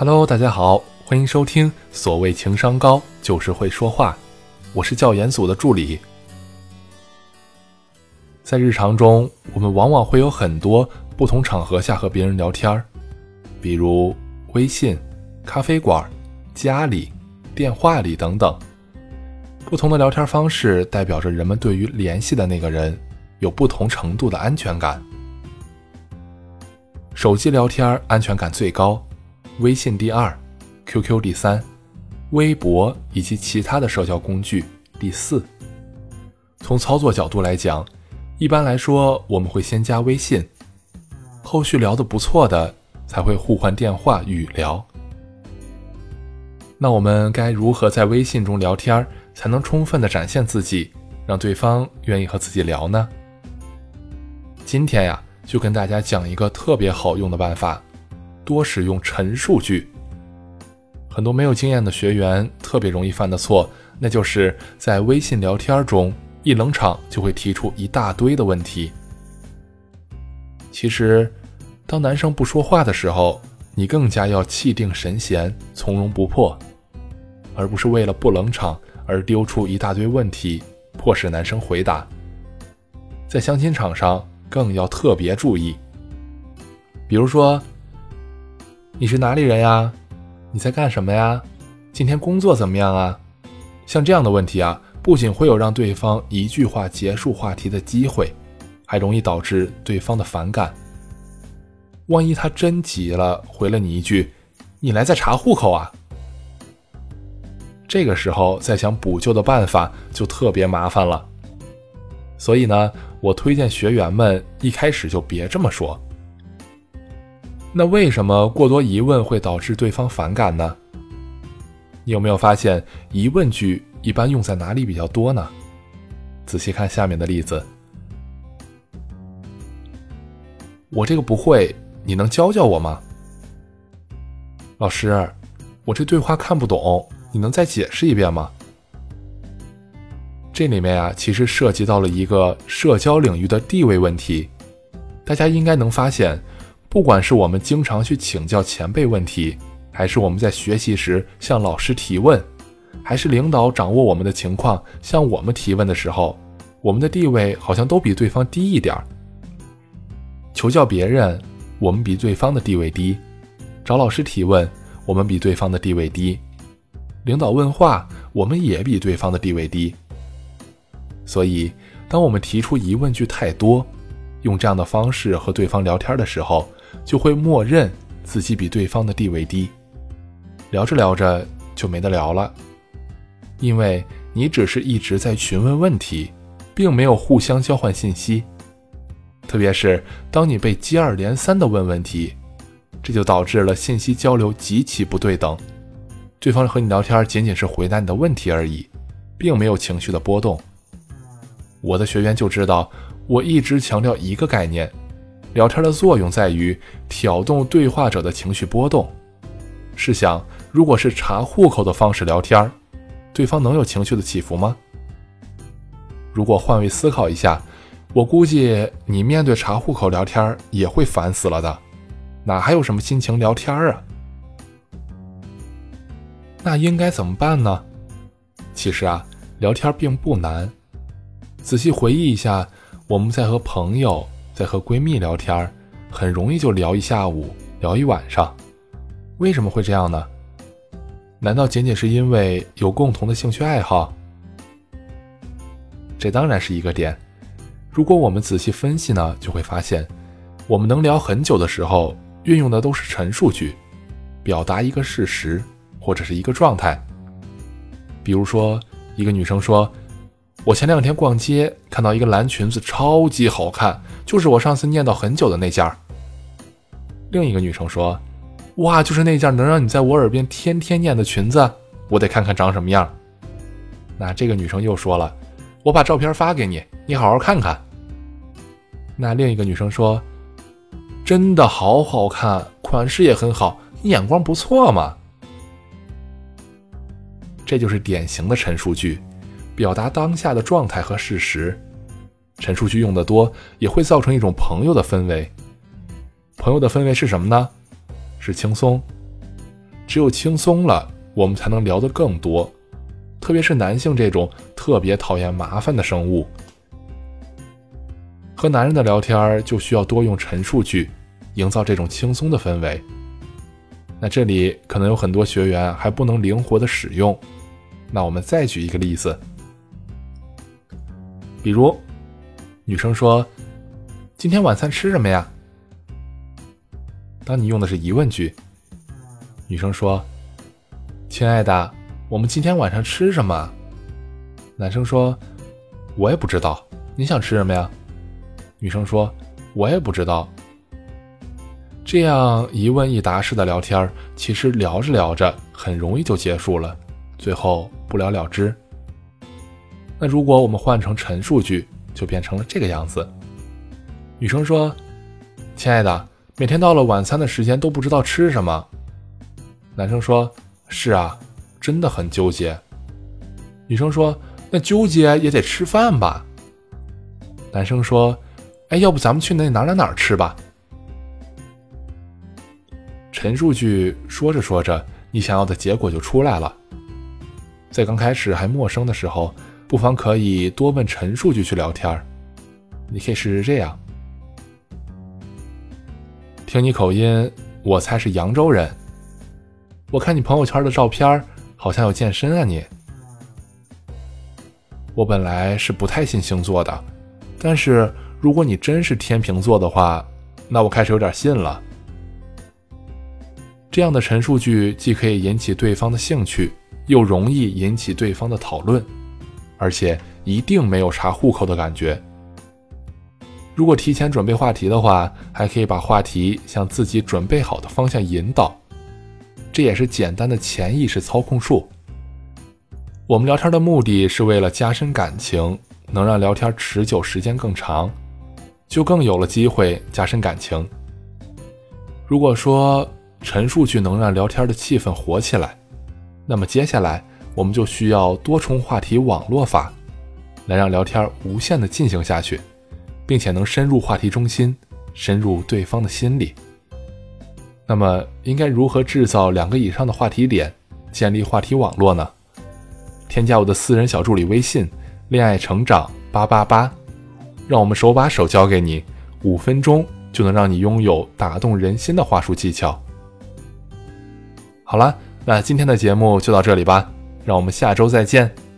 Hello，大家好，欢迎收听。所谓情商高，就是会说话。我是教研组的助理。在日常中，我们往往会有很多不同场合下和别人聊天儿，比如微信、咖啡馆、家里、电话里等等。不同的聊天方式代表着人们对于联系的那个人有不同程度的安全感。手机聊天安全感最高。微信第二，QQ 第三，微博以及其他的社交工具第四。从操作角度来讲，一般来说我们会先加微信，后续聊得不错的才会互换电话语聊。那我们该如何在微信中聊天才能充分的展现自己，让对方愿意和自己聊呢？今天呀，就跟大家讲一个特别好用的办法。多使用陈述句。很多没有经验的学员特别容易犯的错，那就是在微信聊天中一冷场就会提出一大堆的问题。其实，当男生不说话的时候，你更加要气定神闲、从容不迫，而不是为了不冷场而丢出一大堆问题，迫使男生回答。在相亲场上更要特别注意，比如说。你是哪里人呀？你在干什么呀？今天工作怎么样啊？像这样的问题啊，不仅会有让对方一句话结束话题的机会，还容易导致对方的反感。万一他真急了，回了你一句：“你来在查户口啊？”这个时候再想补救的办法就特别麻烦了。所以呢，我推荐学员们一开始就别这么说。那为什么过多疑问会导致对方反感呢？你有没有发现疑问句一般用在哪里比较多呢？仔细看下面的例子，我这个不会，你能教教我吗？老师，我这对话看不懂，你能再解释一遍吗？这里面啊，其实涉及到了一个社交领域的地位问题，大家应该能发现。不管是我们经常去请教前辈问题，还是我们在学习时向老师提问，还是领导掌握我们的情况向我们提问的时候，我们的地位好像都比对方低一点儿。求教别人，我们比对方的地位低；找老师提问，我们比对方的地位低；领导问话，我们也比对方的地位低。所以，当我们提出疑问句太多，用这样的方式和对方聊天的时候，就会默认自己比对方的地位低，聊着聊着就没得聊了，因为你只是一直在询问问题，并没有互相交换信息。特别是当你被接二连三的问问题，这就导致了信息交流极其不对等，对方和你聊天仅仅是回答你的问题而已，并没有情绪的波动。我的学员就知道，我一直强调一个概念。聊天的作用在于挑动对话者的情绪波动。试想，如果是查户口的方式聊天，对方能有情绪的起伏吗？如果换位思考一下，我估计你面对查户口聊天也会烦死了的，哪还有什么心情聊天啊？那应该怎么办呢？其实啊，聊天并不难。仔细回忆一下，我们在和朋友。在和闺蜜聊天，很容易就聊一下午，聊一晚上。为什么会这样呢？难道仅仅是因为有共同的兴趣爱好？这当然是一个点。如果我们仔细分析呢，就会发现，我们能聊很久的时候，运用的都是陈述句，表达一个事实或者是一个状态。比如说，一个女生说。我前两天逛街，看到一个蓝裙子，超级好看，就是我上次念叨很久的那件。另一个女生说：“哇，就是那件能让你在我耳边天天念的裙子，我得看看长什么样。”那这个女生又说了：“我把照片发给你，你好好看看。”那另一个女生说：“真的好好看，款式也很好，你眼光不错嘛。”这就是典型的陈述句。表达当下的状态和事实，陈述句用的多，也会造成一种朋友的氛围。朋友的氛围是什么呢？是轻松。只有轻松了，我们才能聊得更多。特别是男性这种特别讨厌麻烦的生物，和男人的聊天就需要多用陈述句，营造这种轻松的氛围。那这里可能有很多学员还不能灵活的使用，那我们再举一个例子，比如女生说：“今天晚餐吃什么呀？”当你用的是疑问句，女生说：“亲爱的，我们今天晚上吃什么？”男生说：“我也不知道，你想吃什么呀？”女生说：“我也不知道。”这样一问一答式的聊天，其实聊着聊着很容易就结束了，最后不了了之。那如果我们换成陈述句，就变成了这个样子：女生说：“亲爱的，每天到了晚餐的时间都不知道吃什么。”男生说：“是啊，真的很纠结。”女生说：“那纠结也得吃饭吧？”男生说：“哎，要不咱们去那哪哪哪吃吧？”陈述句说着说着，你想要的结果就出来了。在刚开始还陌生的时候，不妨可以多问陈述句去聊天你可以试试这样：听你口音，我猜是扬州人。我看你朋友圈的照片，好像有健身啊你。我本来是不太信星座的，但是如果你真是天秤座的话，那我开始有点信了。这样的陈述句既可以引起对方的兴趣，又容易引起对方的讨论，而且一定没有查户口的感觉。如果提前准备话题的话，还可以把话题向自己准备好的方向引导，这也是简单的潜意识操控术。我们聊天的目的是为了加深感情，能让聊天持久时间更长，就更有了机会加深感情。如果说，陈述句能让聊天的气氛活起来，那么接下来我们就需要多重话题网络法，来让聊天无限的进行下去，并且能深入话题中心，深入对方的心里。那么应该如何制造两个以上的话题点，建立话题网络呢？添加我的私人小助理微信“恋爱成长八八八”，让我们手把手教给你，五分钟就能让你拥有打动人心的话术技巧。好了，那今天的节目就到这里吧，让我们下周再见。